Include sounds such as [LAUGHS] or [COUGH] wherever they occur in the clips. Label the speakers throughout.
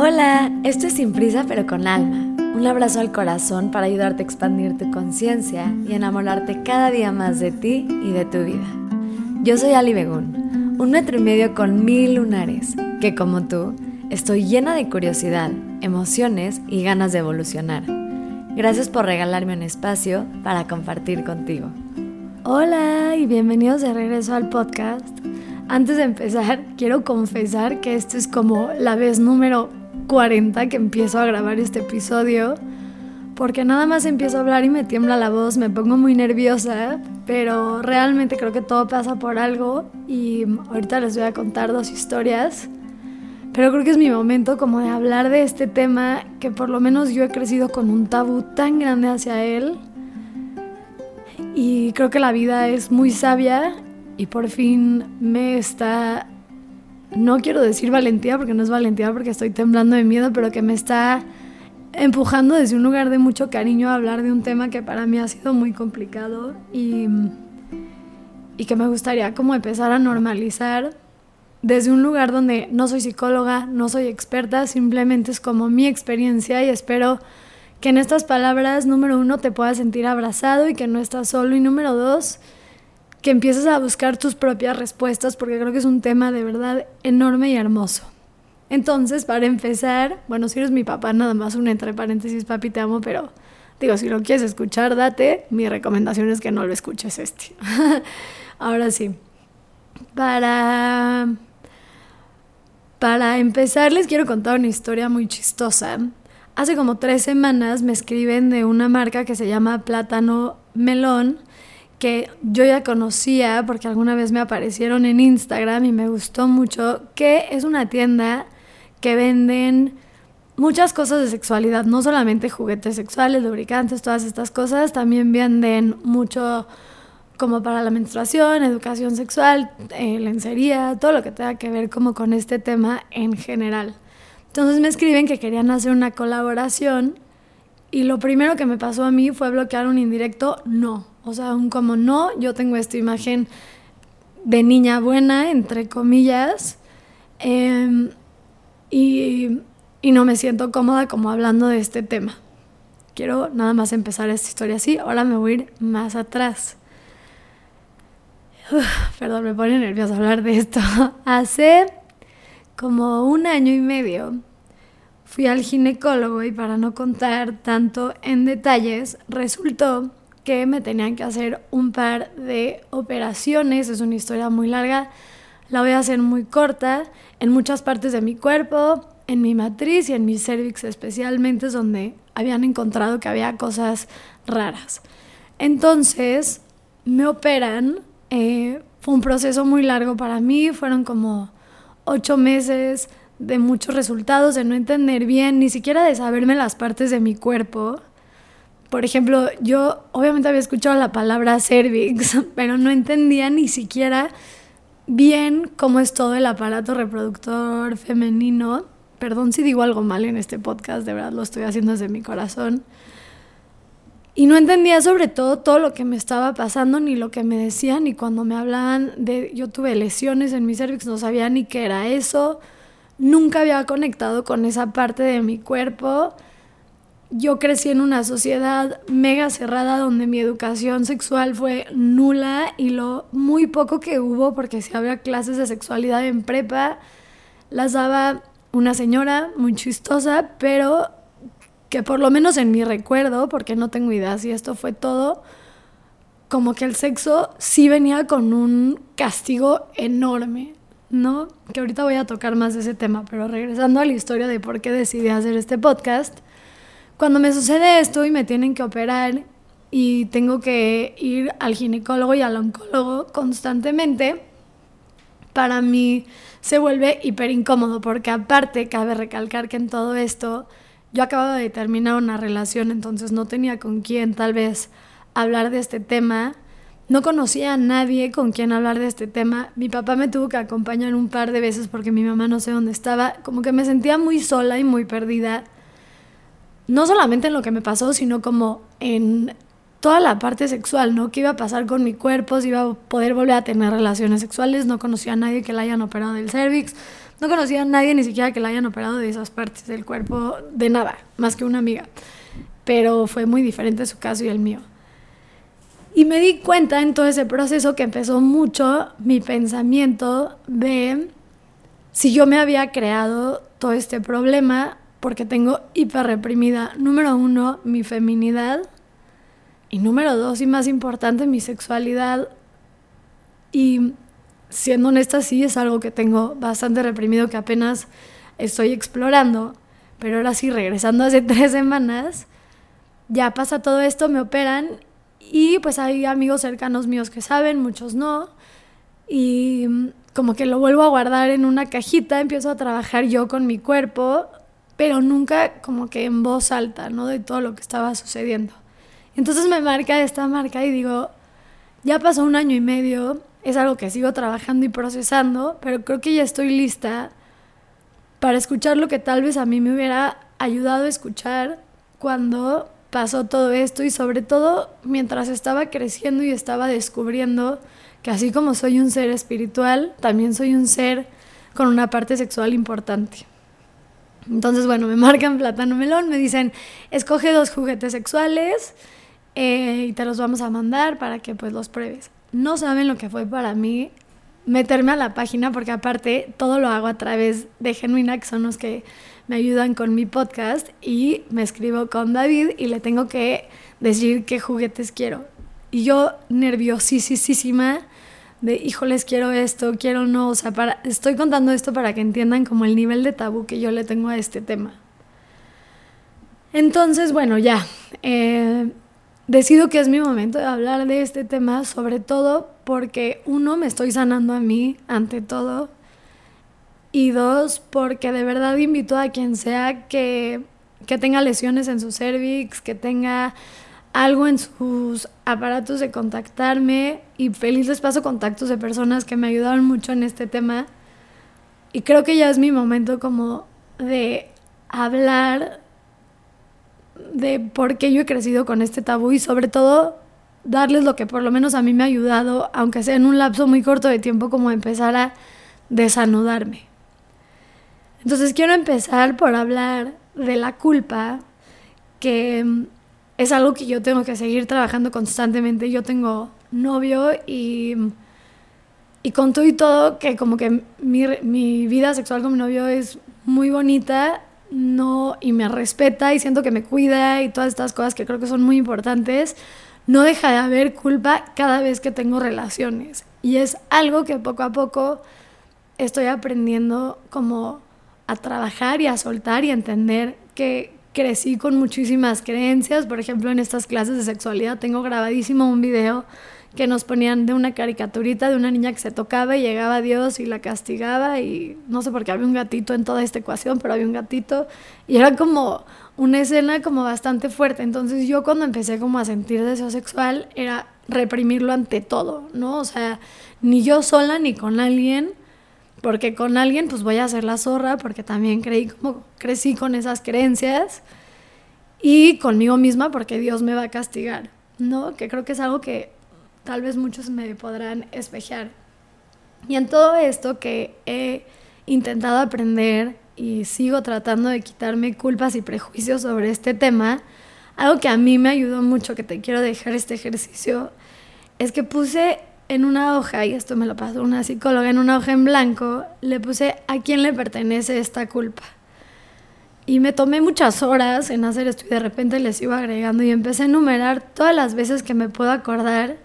Speaker 1: Hola, esto es Sin Prisa pero con Alma. Un abrazo al corazón para ayudarte a expandir tu conciencia y enamorarte cada día más de ti y de tu vida. Yo soy Ali Begún, un metro y medio con mil lunares, que como tú, estoy llena de curiosidad, emociones y ganas de evolucionar. Gracias por regalarme un espacio para compartir contigo. Hola y bienvenidos de regreso al podcast. Antes de empezar, quiero confesar que esto es como la vez número 40 que empiezo a grabar este episodio, porque nada más empiezo a hablar y me tiembla la voz, me pongo muy nerviosa, pero realmente creo que todo pasa por algo y ahorita les voy a contar dos historias. Pero creo que es mi momento como de hablar de este tema que por lo menos yo he crecido con un tabú tan grande hacia él. Y creo que la vida es muy sabia y por fin me está no quiero decir valentía porque no es valentía porque estoy temblando de miedo, pero que me está empujando desde un lugar de mucho cariño a hablar de un tema que para mí ha sido muy complicado y, que me gustaría como empezar a normalizar desde un lugar donde no soy psicóloga, no soy experta, simplemente es como mi experiencia y espero que en estas palabras, número uno, te puedas sentir abrazado y que no estás solo y número dos, que empieces a buscar tus propias respuestas porque creo que es un tema de verdad enorme y hermoso. Entonces, para empezar, bueno, si eres mi papá, nada más un entre paréntesis, papi, te amo, pero digo, si lo quieres escuchar, date. Mi recomendación es que no lo escuches este. [LAUGHS] Ahora sí. Para para empezar, les quiero contar una historia muy chistosa. Hace como tres semanas me escriben de una marca que se llama Plátano Melón que yo ya conocía porque alguna vez me aparecieron en Instagram y me gustó mucho, que es una tienda que venden muchas cosas de sexualidad, no solamente juguetes sexuales, lubricantes, todas estas cosas, también venden mucho como para la menstruación, educación sexual, eh, lencería, todo lo que tenga que ver como con este tema en general. Entonces me escriben que querían hacer una colaboración y lo primero que me pasó a mí fue bloquear un indirecto no. O sea, un como no, yo tengo esta imagen de niña buena, entre comillas, y, y no me siento cómoda como hablando de este tema. Quiero nada más empezar esta historia así, ahora me voy a ir más atrás. perdón, me pone nerviosa hablar de esto. [LAUGHS] Hace como un año y medio fui al ginecólogo y para no contar tanto en detalles, resultó que me tenían que hacer un par de operaciones, es una historia muy larga, la voy a hacer muy corta, en muchas partes de mi cuerpo, en mi matriz y en mi cervix especialmente, es donde habían encontrado que había cosas raras. Entonces, me operan, eh, fue un proceso muy largo para mí, fueron como ocho meses de muchos resultados, de no entender bien, ni siquiera de saberme las partes de mi cuerpo. Por ejemplo, yo obviamente había escuchado la palabra cervix, [LAUGHS] pero no entendía ni siquiera bien cómo es todo el aparato reproductor femenino. Perdón si digo algo mal en este podcast, de verdad lo estoy haciendo desde mi corazón. Y no entendía sobre todo todo lo que me estaba pasando, ni lo que me decían, ni cuando me hablaban de yo tuve lesiones en mi cervix, no sabía ni qué era eso nunca había conectado con esa parte de mi cuerpo. Yo crecí en una sociedad mega cerrada donde mi educación sexual fue nula y lo muy poco que hubo, porque si había clases de sexualidad en prepa, las daba una señora muy chistosa, pero que por lo menos en mi recuerdo, porque no tengo idea si esto fue todo, como que el sexo sí venía con un castigo enorme. ¿No? Que ahorita voy a tocar más de ese tema, pero regresando a la historia de por qué decidí hacer este podcast, cuando me sucede esto y me tienen que operar y tengo que ir al ginecólogo y al oncólogo constantemente, para mí se vuelve hiper incómodo porque aparte cabe recalcar que en todo esto yo acabo de terminar una relación, entonces no tenía con quién tal vez hablar de este tema no conocía a nadie con quien hablar de este tema. Mi papá me tuvo que acompañar un par de veces porque mi mamá no sé dónde estaba. Como que me sentía muy sola y muy perdida. No solamente en lo que me pasó, sino como en toda la parte sexual, ¿no? ¿Qué iba a pasar con mi cuerpo? Si iba a poder volver a tener relaciones sexuales. No conocía a nadie que la hayan operado del cervix. no conocía a nadie ni siquiera que la hayan operado de esas partes del cuerpo, de nada, más que una amiga. Pero fue muy diferente su caso y el mío. Y me di cuenta en todo ese proceso que empezó mucho mi pensamiento de si yo me había creado todo este problema porque tengo hiperreprimida, número uno, mi feminidad y número dos, y más importante, mi sexualidad. Y siendo honesta, sí es algo que tengo bastante reprimido que apenas estoy explorando. Pero ahora sí, regresando hace [LAUGHS] tres semanas, ya pasa todo esto, me operan y pues hay amigos cercanos míos que saben, muchos no. Y como que lo vuelvo a guardar en una cajita, empiezo a trabajar yo con mi cuerpo, pero nunca como que en voz alta, ¿no? De todo lo que estaba sucediendo. Entonces me marca esta marca y digo, ya pasó un año y medio, es algo que sigo trabajando y procesando, pero creo que ya estoy lista para escuchar lo que tal vez a mí me hubiera ayudado a escuchar cuando pasó todo esto y sobre todo mientras estaba creciendo y estaba descubriendo que así como soy un ser espiritual, también soy un ser con una parte sexual importante. Entonces, bueno, me [LAUGHS] marcan plátano melón, me dicen, escoge dos juguetes sexuales eh, y te los vamos a mandar para que pues los pruebes. No saben lo que fue para mí meterme a la página porque aparte todo lo hago a través de Genuina, que son los que me ayudan con mi podcast y me escribo con David y le tengo que decir qué juguetes quiero. Y yo nerviosísima de, híjoles, quiero esto, quiero no, o sea, para, estoy contando esto para que entiendan como el nivel de tabú que yo le tengo a este tema. Entonces, bueno, ya, eh, decido que es mi momento de hablar de este tema, sobre todo porque uno, me estoy sanando a mí ante todo, y dos, porque de verdad invito a quien sea que, que tenga lesiones en su cervix, que tenga algo en sus aparatos de contactarme y feliz les paso contactos de personas que me ayudaron mucho en este tema. Y creo que ya es mi momento como de hablar de por qué yo he crecido con este tabú y sobre todo darles lo que por lo menos a mí me ha ayudado, aunque sea en un lapso muy corto de tiempo, como empezar a desanudarme. Entonces quiero empezar por hablar de la culpa que es algo que yo tengo que seguir trabajando constantemente. Yo tengo novio y, y con todo y todo, que como que mi, mi vida sexual con mi novio es muy bonita, no, y me respeta y siento que me cuida y todas estas cosas que creo que son muy importantes, no deja de haber culpa cada vez que tengo relaciones. Y es algo que poco a poco estoy aprendiendo como a trabajar y a soltar y a entender que, crecí con muchísimas creencias. Por ejemplo, en estas clases de sexualidad tengo grabadísimo un video que nos ponían de una caricaturita de una niña que se tocaba y llegaba a Dios y la castigaba y no sé por qué había un gatito en toda esta ecuación, pero había un gatito y era como una escena como bastante fuerte. Entonces yo cuando empecé como a sentir deseo sexual era reprimirlo ante todo, ¿no? O sea, ni yo sola ni con alguien, porque con alguien pues voy a hacer la zorra, porque también creí como crecí con esas creencias y conmigo misma porque Dios me va a castigar, ¿no? Que creo que es algo que tal vez muchos me podrán espejear. Y en todo esto que he intentado aprender y sigo tratando de quitarme culpas y prejuicios sobre este tema, algo que a mí me ayudó mucho, que te quiero dejar este ejercicio, es que puse en una hoja, y esto me lo pasó una psicóloga, en una hoja en blanco, le puse a quién le pertenece esta culpa. Y me tomé muchas horas en hacer esto y de repente les iba agregando y empecé a enumerar todas las veces que me puedo acordar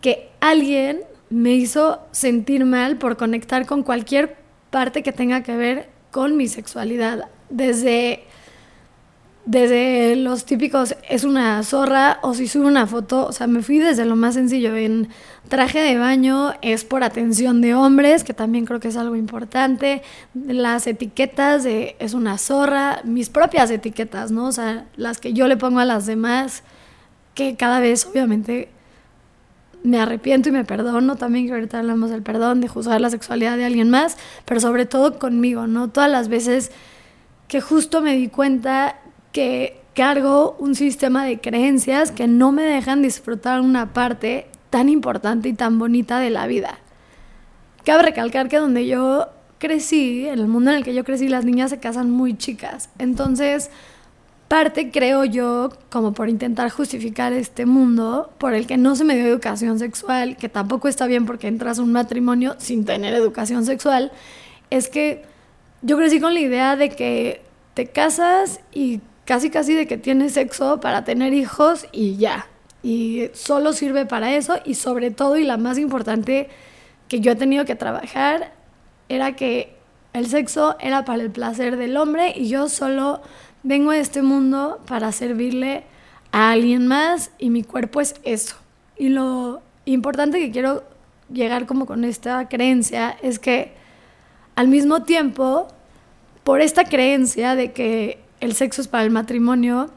Speaker 1: que alguien me hizo sentir mal por conectar con cualquier parte que tenga que ver con mi sexualidad. Desde desde los típicos es una zorra o si sube una foto, o sea, me fui desde lo más sencillo en traje de baño, es por atención de hombres, que también creo que es algo importante, las etiquetas es una zorra, mis propias etiquetas, ¿no? O sea, las que yo le pongo a las demás, que cada vez obviamente me arrepiento y me perdono, también que ahorita hablamos del perdón, de juzgar la sexualidad de alguien más, pero sobre todo conmigo, ¿no? Todas las veces que justo me di cuenta que cargo un sistema de creencias que no me dejan disfrutar una parte tan importante y tan bonita de la vida. Cabe recalcar que donde yo crecí, en el mundo en el que yo crecí, las niñas se casan muy chicas. Entonces, parte creo yo, como por intentar justificar este mundo, por el que no se me dio educación sexual, que tampoco está bien porque entras a un matrimonio sin tener educación sexual, es que yo crecí con la idea de que te casas y casi casi de que tienes sexo para tener hijos y ya. Y solo sirve para eso y sobre todo y la más importante que yo he tenido que trabajar era que el sexo era para el placer del hombre y yo solo vengo a este mundo para servirle a alguien más y mi cuerpo es eso. Y lo importante que quiero llegar como con esta creencia es que al mismo tiempo, por esta creencia de que el sexo es para el matrimonio,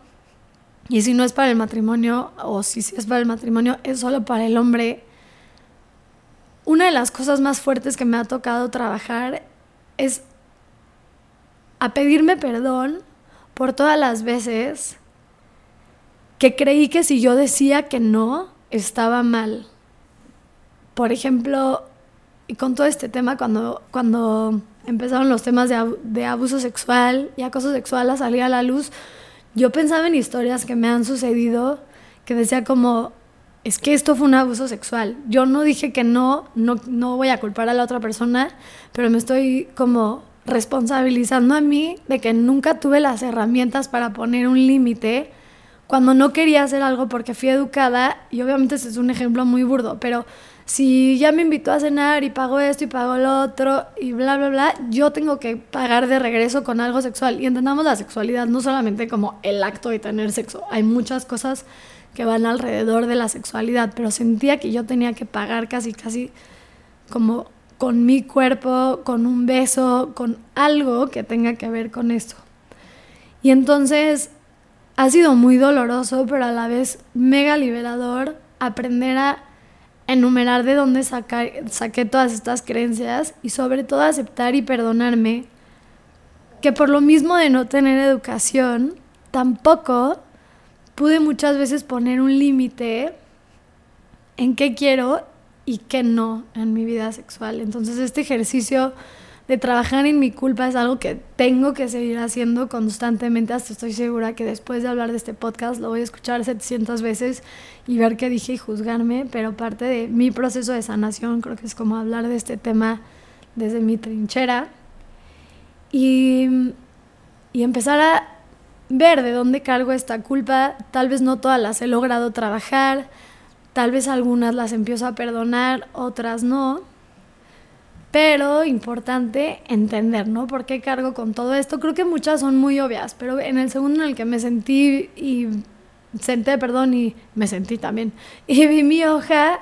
Speaker 1: y si no es para el matrimonio, o si sí es para el matrimonio, es solo para el hombre, una de las cosas más fuertes que me ha tocado trabajar es a pedirme perdón por todas las veces que creí que si yo decía que no, estaba mal. Por ejemplo, y con todo este tema, cuando, cuando empezaron los temas de, de abuso sexual y acoso sexual a salir a la luz, yo pensaba en historias que me han sucedido que decía como, es que esto fue un abuso sexual. Yo no dije que no, no, no voy a culpar a la otra persona, pero me estoy como responsabilizando a mí de que nunca tuve las herramientas para poner un límite cuando no quería hacer algo porque fui educada, y obviamente ese es un ejemplo muy burdo, pero si ya me invitó a cenar y pago esto y pago lo otro y bla, bla, bla, yo tengo que pagar de regreso con algo sexual. Y entendamos la sexualidad no solamente como el acto de tener sexo, hay muchas cosas que van alrededor de la sexualidad, pero sentía que yo tenía que pagar casi, casi como con mi cuerpo, con un beso, con algo que tenga que ver con esto. Y entonces ha sido muy doloroso, pero a la vez mega liberador aprender a enumerar de dónde saqué todas estas creencias y sobre todo aceptar y perdonarme que por lo mismo de no tener educación, tampoco pude muchas veces poner un límite en qué quiero y qué no en mi vida sexual. Entonces este ejercicio de trabajar en mi culpa es algo que tengo que seguir haciendo constantemente. Hasta estoy segura que después de hablar de este podcast lo voy a escuchar 700 veces y ver qué dije y juzgarme. Pero parte de mi proceso de sanación creo que es como hablar de este tema desde mi trinchera y, y empezar a ver de dónde cargo esta culpa. Tal vez no todas las he logrado trabajar, tal vez algunas las empiezo a perdonar, otras no. Pero importante entender, ¿no? ¿Por qué cargo con todo esto? Creo que muchas son muy obvias, pero en el segundo en el que me sentí y senté, perdón, y me sentí también, [LAUGHS] y vi mi hoja,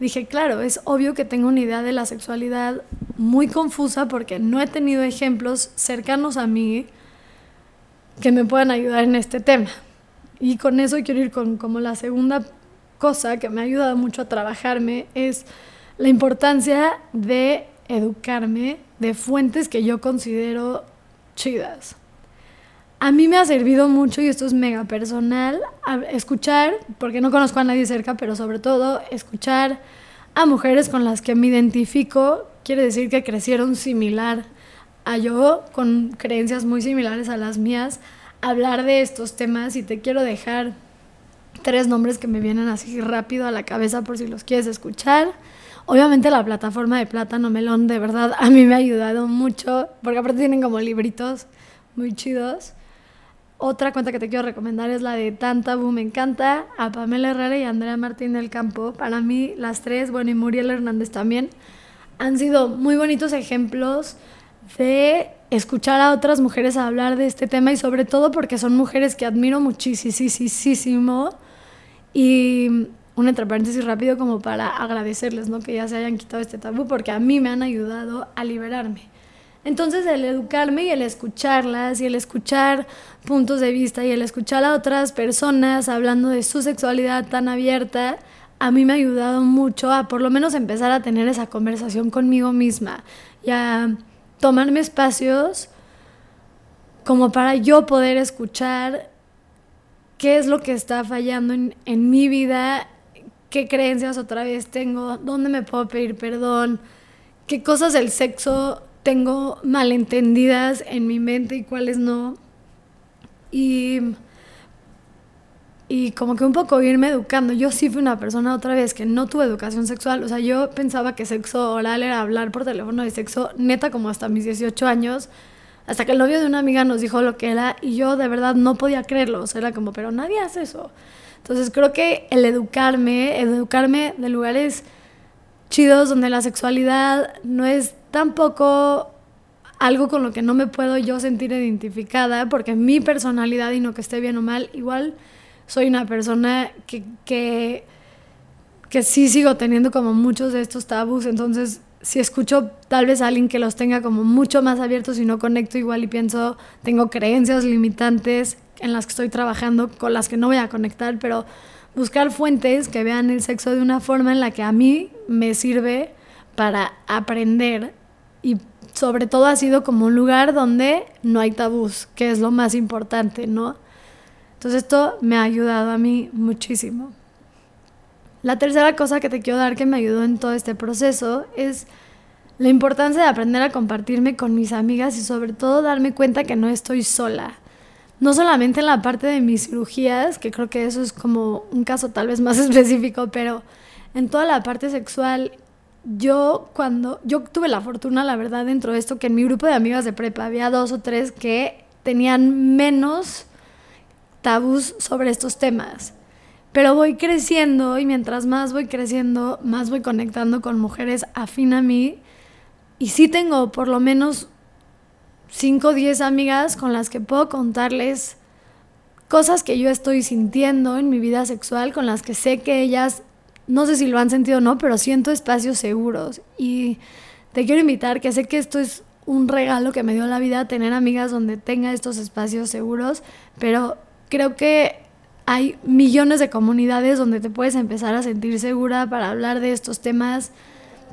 Speaker 1: dije, claro, es obvio que tengo una idea de la sexualidad muy confusa porque no he tenido ejemplos cercanos a mí que me puedan ayudar en este tema. Y con eso quiero ir con como la segunda cosa que me ha ayudado mucho a trabajarme es la importancia de educarme de fuentes que yo considero chidas. A mí me ha servido mucho, y esto es mega personal, escuchar, porque no conozco a nadie cerca, pero sobre todo escuchar a mujeres con las que me identifico, quiere decir que crecieron similar a yo con creencias muy similares a las mías hablar de estos temas y te quiero dejar tres nombres que me vienen así rápido a la cabeza por si los quieres escuchar. Obviamente la plataforma de Plátano Melón de verdad a mí me ha ayudado mucho porque aparte tienen como libritos muy chidos. Otra cuenta que te quiero recomendar es la de Tanta me encanta, a Pamela Herrera y Andrea Martín del Campo. Para mí las tres, bueno, y Muriel Hernández también, han sido muy bonitos ejemplos de escuchar a otras mujeres hablar de este tema y sobre todo porque son mujeres que admiro muchísimo y un entre paréntesis rápido como para agradecerles, ¿no? Que ya se hayan quitado este tabú porque a mí me han ayudado a liberarme. Entonces el educarme y el escucharlas y el escuchar puntos de vista y el escuchar a otras personas hablando de su sexualidad tan abierta, a mí me ha ayudado mucho a por lo menos empezar a tener esa conversación conmigo misma y a tomarme espacios como para yo poder escuchar qué es lo que está fallando en, en, mi vida, qué creencias otra vez tengo, dónde me puedo pedir perdón, qué cosas del sexo tengo malentendidas en mi mente y cuáles no. Y, y como que un poco irme educando. Yo sí fui una persona otra vez que no tuve educación sexual. O sea, yo pensaba que sexo oral era hablar por teléfono de sexo neta como hasta mis 18 años. Hasta que el novio de una amiga nos dijo lo que era y yo de verdad no podía creerlo. O sea, era como, pero nadie hace eso. Entonces creo que el educarme, educarme de lugares chidos donde la sexualidad no es tampoco algo con lo que no me puedo yo sentir identificada, porque mi personalidad, y no que esté bien o mal, igual soy una persona que, que, que sí sigo teniendo como muchos de estos tabús, entonces si escucho tal vez a alguien que los tenga como mucho más abiertos y no conecto igual y pienso, tengo creencias limitantes en las que estoy trabajando, con las que no voy a conectar, pero buscar fuentes que vean el sexo de una forma en la que a mí me sirve para aprender y sobre todo ha sido como un lugar donde no hay tabús, que es lo más importante, ¿no? Entonces esto me ha ayudado a mí muchísimo. La tercera cosa que te quiero dar que me ayudó en todo este proceso es la importancia de aprender a compartirme con mis amigas y sobre todo darme cuenta que no estoy sola. No solamente en la parte de mis cirugías, que creo que eso es como un caso tal vez más [LAUGHS] específico, pero en toda la parte sexual yo cuando yo tuve la fortuna, la verdad, dentro de esto, que en mi grupo de amigas de prepa había dos o tres que tenían menos tabús sobre estos temas. Pero voy creciendo y mientras más voy creciendo, más voy conectando con mujeres afín a mí. Y sí tengo por lo menos 5 o 10 amigas con las que puedo contarles cosas que yo estoy sintiendo en mi vida sexual, con las que sé que ellas no sé si lo han sentido o no, pero siento espacios seguros. Y te quiero invitar, que sé que esto es un regalo que me dio la vida, tener amigas donde tenga estos espacios seguros, pero creo que hay millones de comunidades donde te puedes empezar a sentir segura para hablar de estos temas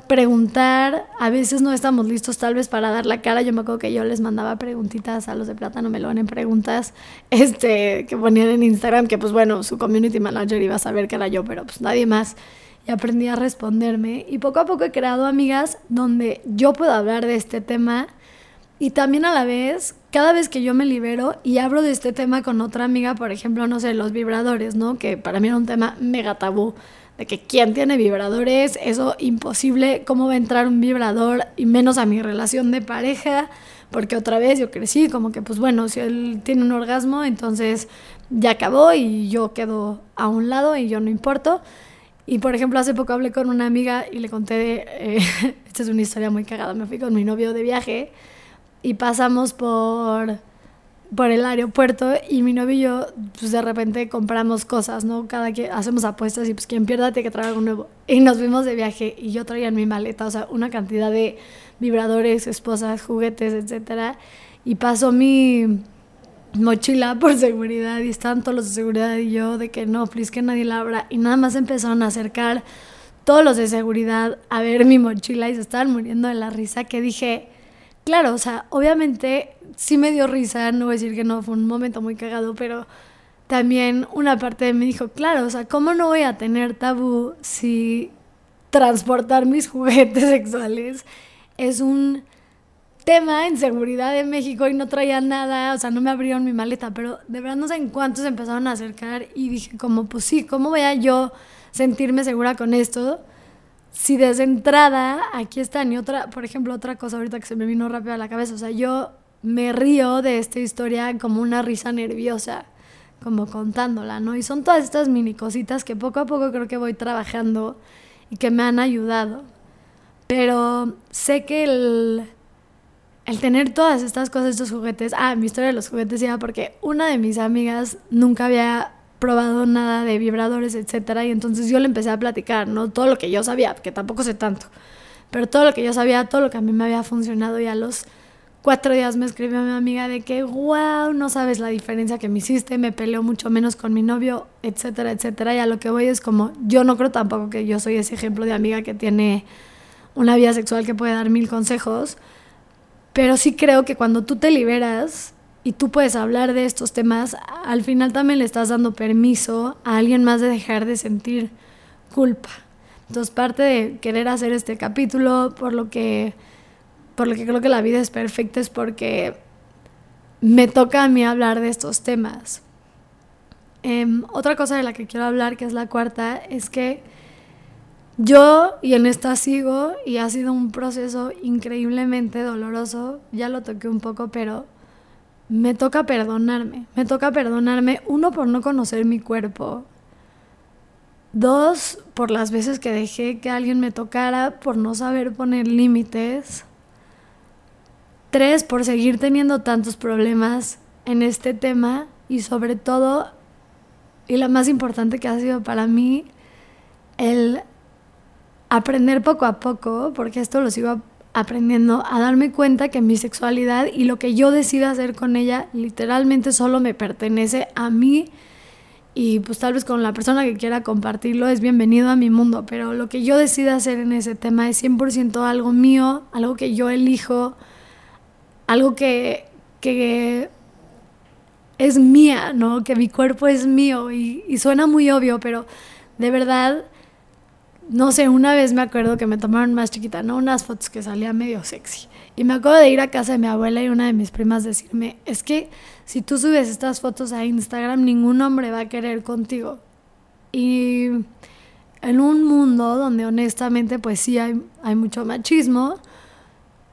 Speaker 1: preguntar, a veces no estamos listos tal vez para dar la cara, yo me acuerdo que yo les mandaba preguntitas a los de Plátano Melón en preguntas [LAUGHS] este, que ponían en Instagram, que pues bueno, su community manager iba a saber que era yo, pero pues nadie más, y aprendí a responderme, y poco a poco he creado amigas donde yo puedo hablar de este tema, y también a la vez, cada vez que yo me libero y hablo de este tema con otra amiga, por ejemplo, no sé, los vibradores, ¿no? Que para mí era un tema mega tabú de que quién tiene vibradores, eso imposible, cómo va a entrar un vibrador y menos a mi relación de pareja, porque otra vez yo crecí como que pues bueno, si él tiene un orgasmo, entonces ya acabó y yo quedo a un lado y yo no importo. Y por ejemplo, hace poco hablé con una amiga y le conté, eh, [LAUGHS] esta es una historia muy cagada, me fui con mi novio de viaje y pasamos por por el aeropuerto y mi novio y yo, pues de repente compramos cosas, ¿no? Cada que hacemos apuestas y pues quien pierda tiene que traer algo nuevo. Y nos fuimos de viaje y yo traía en mi maleta, o sea, una cantidad de vibradores, esposas, juguetes, etcétera. Y pasó mi mochila por seguridad y estaban todos los de seguridad y yo de que no, please que nadie la abra. Y nada más empezaron a acercar todos los de seguridad a ver mi mochila y se estaban muriendo de la risa que dije, claro, o sea, obviamente sí me dio risa, no voy a decir que no, fue un momento muy cagado, pero también una parte de mí dijo, claro, o sea, ¿cómo no voy a tener tabú si transportar mis [LAUGHS] juguetes sexuales es un tema en seguridad de México y no traía nada, o sea, no me abrieron mi maleta, pero de verdad no sé en cuántos empezaron a acercar y dije como, pues sí, ¿cómo voy a yo sentirme segura con esto? Si desde entrada aquí están y otra, por ejemplo, otra cosa ahorita que se me vino rápido a la cabeza, o sea, yo me río de esta historia como una risa nerviosa, como contándola, ¿no? Y son todas estas mini cositas que poco a poco creo que voy trabajando y que me han ayudado. Pero sé que el, el tener todas estas cosas, estos juguetes, ah, mi historia de los juguetes iba porque una de mis amigas nunca había probado nada de vibradores, etcétera, y entonces yo le empecé a platicar, ¿no? Todo lo que yo sabía, que tampoco sé tanto, pero todo lo que yo sabía, todo lo que a mí me había funcionado y a los cuatro días me escribió mi amiga de que, wow, no sabes la diferencia que me hiciste, me peleó mucho menos con mi novio, etcétera, etcétera. Y a lo que voy es como, yo no creo tampoco que yo soy ese ejemplo de amiga que tiene una vida sexual que puede dar mil consejos, pero sí creo que cuando tú te liberas y tú puedes hablar de estos temas, al final también le estás dando permiso a alguien más de dejar de sentir culpa. Entonces, parte de querer hacer este capítulo, por lo que por lo que creo que la vida es perfecta es porque me toca a mí hablar de estos temas. Em, otra cosa de la que quiero hablar, que es la cuarta, es que yo, y en esta sigo, y ha sido un proceso increíblemente doloroso, ya lo toqué un poco, pero me toca perdonarme. Me toca perdonarme, uno, por no conocer mi cuerpo. Dos, por las veces que dejé que alguien me tocara, por no saber poner límites. Tres, por seguir teniendo tantos problemas en este tema. Y sobre todo, y la más importante que ha sido para mí, el aprender poco a poco, porque esto lo sigo aprendiendo, a darme cuenta que mi sexualidad y lo que yo decida hacer con ella literalmente solo me pertenece a mí y pues tal vez con la persona que quiera compartirlo es bienvenido a mi mundo, pero lo que yo decida hacer en ese tema es 100% algo mío, algo que yo elijo, algo que, que es mía, ¿no? Que mi cuerpo es mío y, suena muy obvio, pero de verdad no sé, una vez me acuerdo que me tomaron más chiquita, ¿no? Unas fotos que salía medio sexy. Y me acuerdo de ir a casa de mi abuela y una de mis primas decirme, es que si tú subes estas fotos a Instagram, ningún hombre va a querer contigo. Y en un mundo donde honestamente pues sí hay, hay mucho machismo,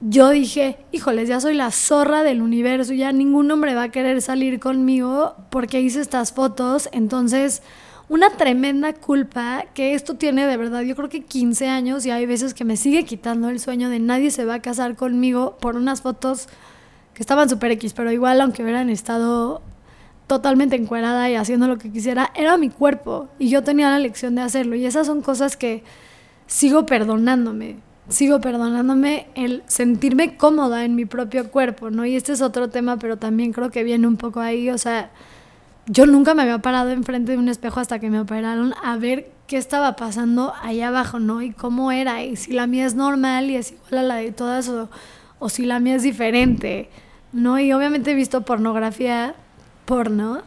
Speaker 1: yo dije, híjoles, ya soy la zorra del universo, ya ningún hombre va a querer salir conmigo porque hice estas fotos, entonces una tremenda culpa que esto tiene de verdad, yo creo que 15 años y hay veces que me sigue quitando el sueño de nadie se va a casar conmigo por unas fotos que estaban super X, pero igual aunque hubieran estado totalmente encuerada y haciendo lo que quisiera, era mi cuerpo y yo tenía la lección de hacerlo. Y esas son cosas que sigo perdonándome, sigo perdonándome el sentirme cómoda en mi propio cuerpo, ¿no? Y este es otro tema, pero también creo que viene un poco ahí, o sea, yo nunca me había parado enfrente de un espejo hasta que me operaron a ver qué estaba pasando ahí abajo, ¿no? Y cómo era, y si la mía es normal y es igual a la de todas, o, o si la mía es diferente, ¿no? Y obviamente he visto pornografía, porno,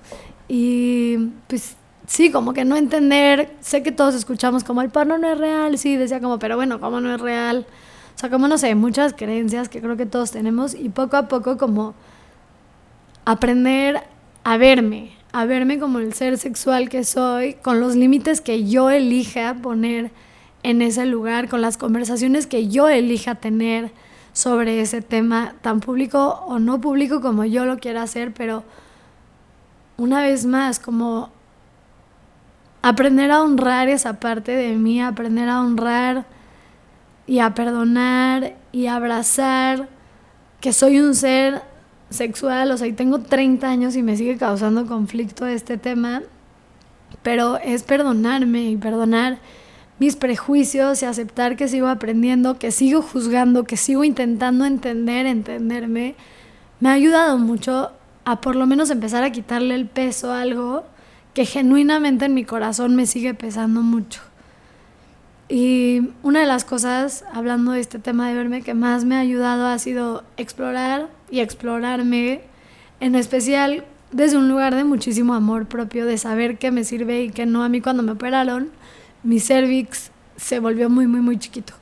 Speaker 1: y pues sí, como que no entender, sé que todos escuchamos como el porno no es real, sí, decía como, pero bueno, ¿cómo no es real? O sea, como no sé, muchas creencias que creo que todos tenemos y poco a poco como aprender a verme, a verme como el ser sexual que soy, con los límites que yo elija poner en ese lugar, con las conversaciones que yo elija tener sobre ese tema, tan público o no público como yo lo quiera hacer, pero una vez más, como aprender a honrar esa parte de mí, aprender a honrar y a perdonar y a abrazar que soy un ser sexual, o sea, y tengo 30 años y me sigue causando conflicto este tema, pero es perdonarme y perdonar mis prejuicios y aceptar que sigo aprendiendo, que sigo juzgando, que sigo intentando entender, entenderme, me ha ayudado mucho a por lo menos empezar a quitarle el peso a algo que genuinamente en mi corazón me sigue pesando mucho. Y una de las cosas, hablando de este tema de verme, que más me ha ayudado ha sido explorar y explorarme, en especial desde un lugar de muchísimo amor propio, de saber qué me sirve y qué no. A mí cuando me operaron, mi cervix se volvió muy, muy, muy chiquito.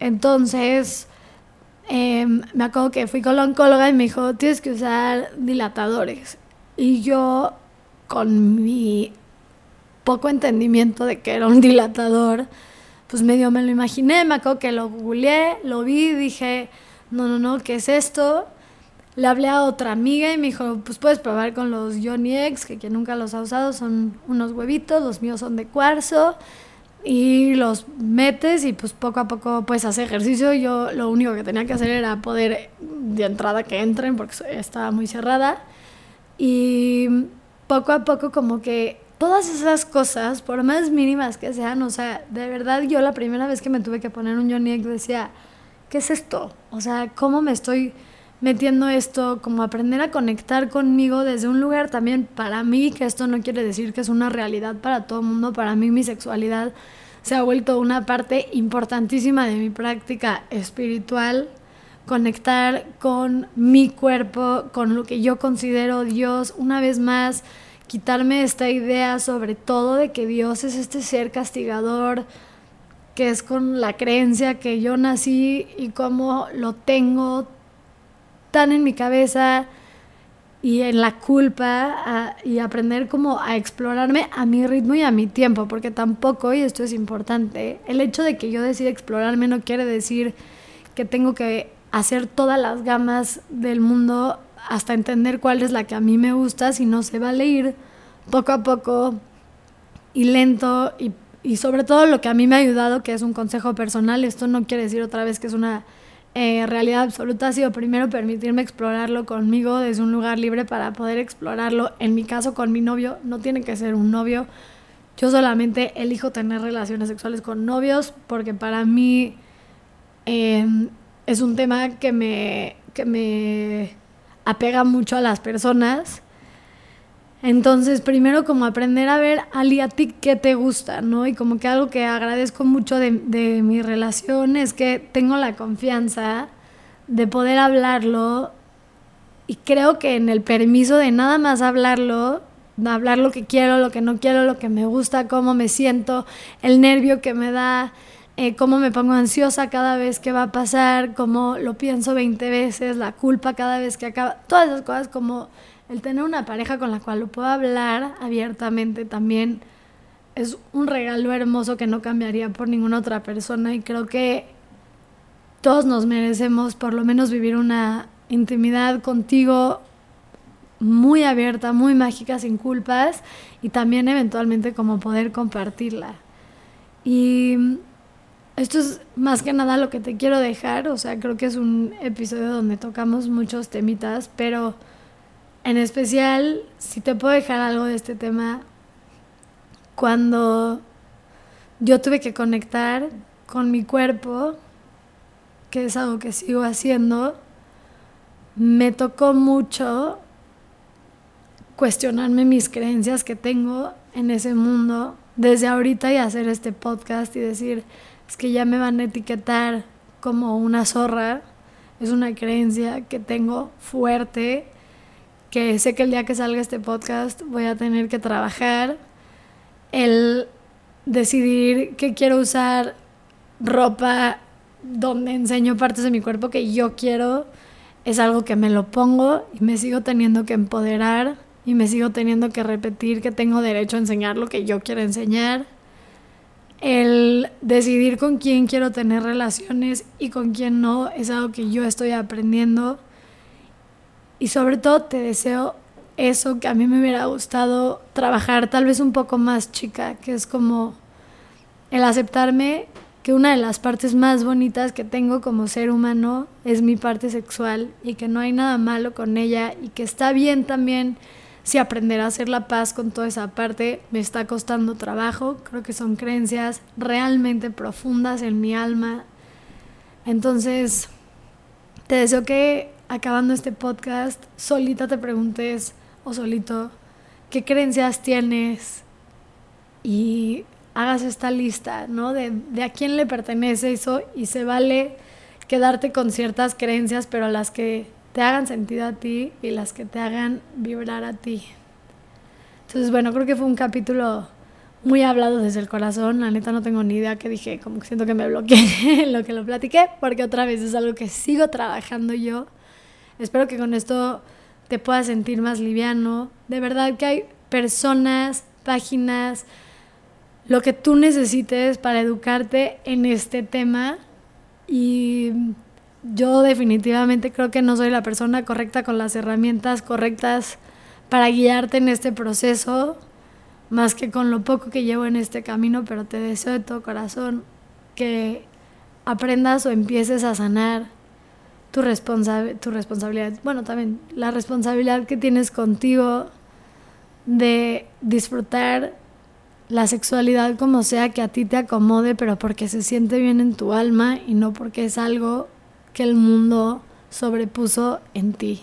Speaker 1: Entonces, em, me acuerdo que fui con la oncóloga y me dijo, tienes que usar dilatadores. Y yo, con mi poco entendimiento de que era un dilatador, pues medio me lo imaginé, me acuerdo que lo googleé, lo vi, dije, no, no, no, ¿qué es esto? Le hablé a otra amiga y me dijo, pues puedes probar con los Johnny Eggs, que quien nunca los ha usado son unos huevitos, los míos son de cuarzo, y los metes y pues poco a poco puedes hacer ejercicio. Yo lo único que tenía que hacer era poder de entrada que entren porque estaba muy cerrada. Y poco a poco como que todas esas cosas, por más mínimas que sean, o sea, de verdad yo la primera vez que me tuve que poner un Johnny Egg decía, ¿qué es esto? O sea, ¿cómo me estoy metiendo esto, como aprender a conectar conmigo desde un lugar también para mí, que esto no quiere decir que es una realidad para todo el mundo, para mí mi sexualidad se ha vuelto una parte importantísima de mi práctica espiritual, conectar con mi cuerpo, con lo que yo considero Dios, una vez más, quitarme esta idea sobre todo de que Dios es este ser castigador, que es con la creencia que yo nací y cómo lo tengo tan en mi cabeza y en la culpa y aprender como a explorarme a mi ritmo y a mi tiempo, porque tampoco, y esto es importante, el hecho de que yo decida explorarme no quiere decir que tengo que hacer todas las gamas del mundo hasta entender cuál es la que a mí me gusta, sino se va a ir poco a poco y lento y y sobre todo lo que a mí me ha ayudado, que es un consejo personal, esto no quiere decir otra vez que es una eh, realidad absoluta, ha sido primero permitirme explorarlo conmigo desde un lugar libre para poder explorarlo. En mi caso, con mi novio, no tiene que ser un novio. Yo solamente elijo tener relaciones sexuales con novios porque para mí em, es un tema que me, que me apega mucho a las personas entonces, primero como aprender a ver, Ali, a ti qué te gusta, ¿no? Y como que algo que agradezco mucho de, de mi relación es que tengo la confianza de poder hablarlo y creo que en el permiso de nada más hablarlo, de hablar lo que quiero, lo que no quiero, lo que me gusta, cómo me siento, el nervio que me da, eh, cómo me pongo ansiosa cada vez que va a pasar, cómo lo pienso 20 veces, la culpa cada vez que acaba, todas esas cosas como el tener una pareja con la cual lo puedo hablar abiertamente también es un regalo hermoso que no cambiaría por ninguna otra persona y creo que todos nos merecemos por lo menos vivir una intimidad contigo muy abierta, muy mágica, sin culpas y también eventualmente como poder compartirla. Y esto es más que nada lo que te quiero dejar, o sea, creo que es un episodio donde tocamos muchos temitas, pero en especial, si te puedo dejar algo de este tema, cuando yo tuve que conectar con mi cuerpo, que es algo que sigo haciendo, me tocó mucho cuestionarme mis creencias que tengo en ese mundo desde ahorita y hacer este podcast y decir, es que ya me van a etiquetar como una zorra, es una creencia que tengo fuerte que sé que el día que salga este podcast voy a tener que trabajar, el decidir que quiero usar ropa donde enseño partes de mi cuerpo que yo quiero, es algo que me lo pongo y me sigo teniendo que empoderar y me sigo teniendo que repetir que tengo derecho a enseñar lo que yo quiero enseñar. El decidir con quién quiero tener relaciones y con quién no es algo que yo estoy aprendiendo. Y sobre todo te deseo eso que a mí me hubiera gustado trabajar tal vez un poco más chica, que es como el aceptarme que una de las partes más bonitas que tengo como ser humano es mi parte sexual y que no hay nada malo con ella y que está bien también si aprender a hacer la paz con toda esa parte me está costando trabajo, creo que son creencias realmente profundas en mi alma. Entonces, te deseo que acabando este podcast, solita te preguntes, o solito, qué creencias tienes y hagas esta lista, ¿no? De, a quién le pertenece eso y se vale quedarte con ciertas creencias, pero las que te hagan sentido a ti y las que te hagan vibrar a ti. Entonces, bueno, creo que fue un capítulo muy hablado desde el corazón. La neta no tengo ni idea que dije, como que siento que me bloqueé [LAUGHS] en lo que lo platiqué, porque otra vez es algo que sigo trabajando yo Espero que con esto te puedas sentir más liviano. De verdad que hay personas, páginas, lo que tú necesites para educarte en este tema. Y yo definitivamente creo que no soy la persona correcta con las herramientas correctas para guiarte en este proceso, más que con lo poco que llevo en este camino, pero te deseo de todo corazón que aprendas o empieces a sanar tu, tu responsabilidad, bueno, también la responsabilidad que tienes contigo de disfrutar la sexualidad como sea que a ti te acomode, pero porque se siente bien en tu alma y no porque es algo que el mundo sobrepuso en ti.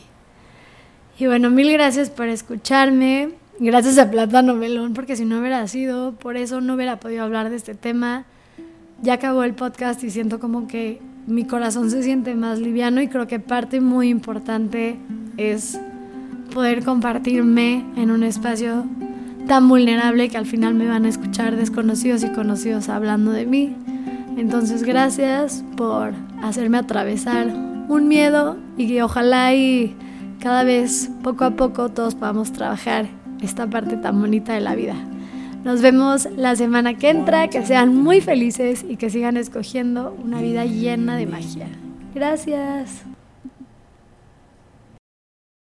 Speaker 1: Y bueno, mil gracias por escucharme. Gracias a Plátano Melón, porque si no hubiera sido, por eso no hubiera podido hablar de este tema. Ya acabó el podcast y siento como que mi corazón se siente más liviano y creo que parte muy importante es poder compartirme en un espacio tan vulnerable que al final me van a escuchar desconocidos y conocidos hablando de mí. Entonces gracias por hacerme atravesar un miedo y que ojalá y cada vez poco a poco todos podamos trabajar esta parte tan bonita de la vida. Nos vemos la semana que entra, que sean muy felices y que sigan escogiendo una vida llena de magia. Gracias.